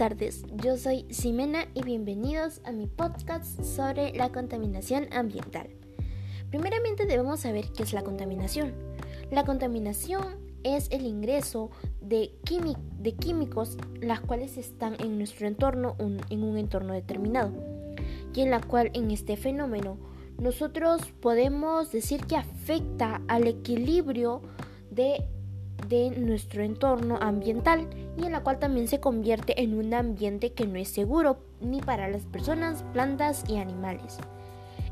tardes, yo soy Ximena y bienvenidos a mi podcast sobre la contaminación ambiental. Primeramente debemos saber qué es la contaminación. La contaminación es el ingreso de, de químicos las cuales están en nuestro entorno, en un entorno determinado, y en la cual en este fenómeno nosotros podemos decir que afecta al equilibrio de de nuestro entorno ambiental y en la cual también se convierte en un ambiente que no es seguro ni para las personas, plantas y animales.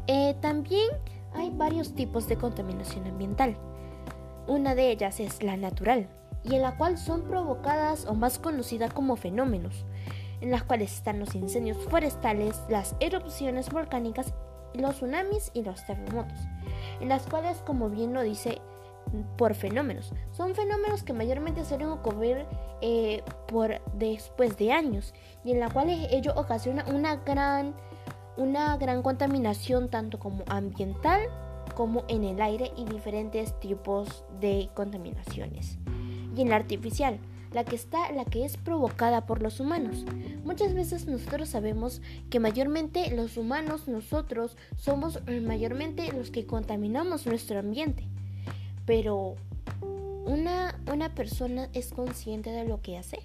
Eh, también hay varios tipos de contaminación ambiental. Una de ellas es la natural y en la cual son provocadas o más conocida como fenómenos, en las cuales están los incendios forestales, las erupciones volcánicas, los tsunamis y los terremotos, en las cuales, como bien lo dice por fenómenos. Son fenómenos que mayormente suelen ocurrir eh, por después de años y en la cual ello ocasiona una gran, una gran contaminación tanto como ambiental como en el aire y diferentes tipos de contaminaciones. Y en la artificial, la que está, la que es provocada por los humanos. Muchas veces nosotros sabemos que mayormente los humanos, nosotros somos mayormente los que contaminamos nuestro ambiente pero una, una persona es consciente de lo que hace.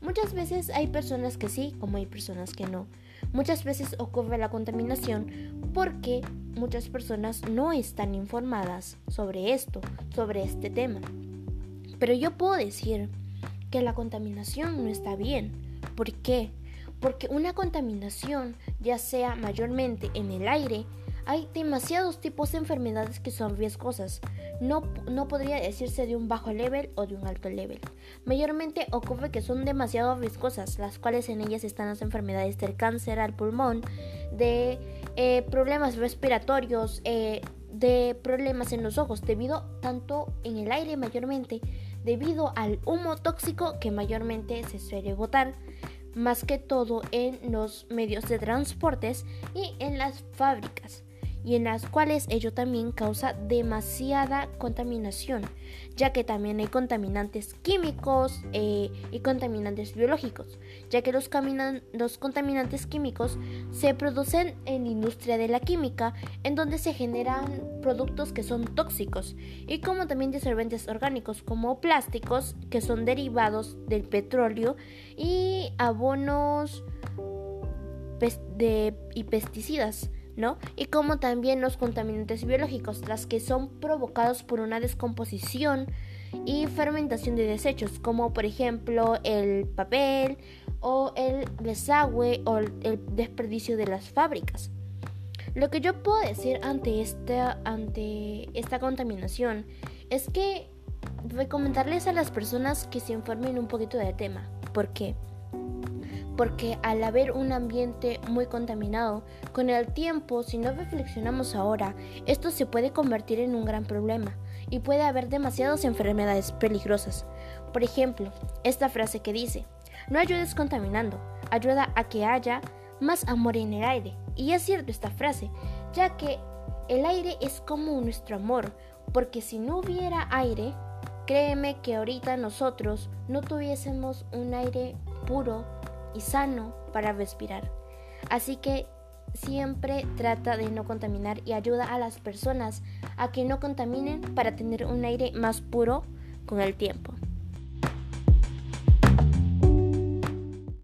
Muchas veces hay personas que sí, como hay personas que no. Muchas veces ocurre la contaminación porque muchas personas no están informadas sobre esto, sobre este tema. Pero yo puedo decir que la contaminación no está bien. ¿Por qué? Porque una contaminación, ya sea mayormente en el aire, hay demasiados tipos de enfermedades que son riesgosas. No, no podría decirse de un bajo level o de un alto level. Mayormente ocurre que son demasiado riesgosas, las cuales en ellas están las enfermedades del cáncer al pulmón, de eh, problemas respiratorios, eh, de problemas en los ojos, debido tanto en el aire mayormente, debido al humo tóxico que mayormente se suele botar, más que todo en los medios de transportes y en las fábricas y en las cuales ello también causa demasiada contaminación, ya que también hay contaminantes químicos eh, y contaminantes biológicos, ya que los, contaminantes químicos se producen en la industria de la química, en donde se generan productos que son tóxicos, y como también disolventes orgánicos como plásticos, que son derivados del petróleo, y abonos de, y pesticidas. ¿No? Y como también los contaminantes biológicos, las que son provocados por una descomposición y fermentación de desechos, como por ejemplo el papel o el desagüe o el desperdicio de las fábricas. Lo que yo puedo decir ante esta, ante esta contaminación es que recomendarles a las personas que se informen un poquito del tema. ¿Por qué? Porque al haber un ambiente muy contaminado, con el tiempo, si no reflexionamos ahora, esto se puede convertir en un gran problema y puede haber demasiadas enfermedades peligrosas. Por ejemplo, esta frase que dice, no ayudes contaminando, ayuda a que haya más amor en el aire. Y es cierto esta frase, ya que el aire es como nuestro amor, porque si no hubiera aire, créeme que ahorita nosotros no tuviésemos un aire puro y sano para respirar. Así que siempre trata de no contaminar y ayuda a las personas a que no contaminen para tener un aire más puro con el tiempo.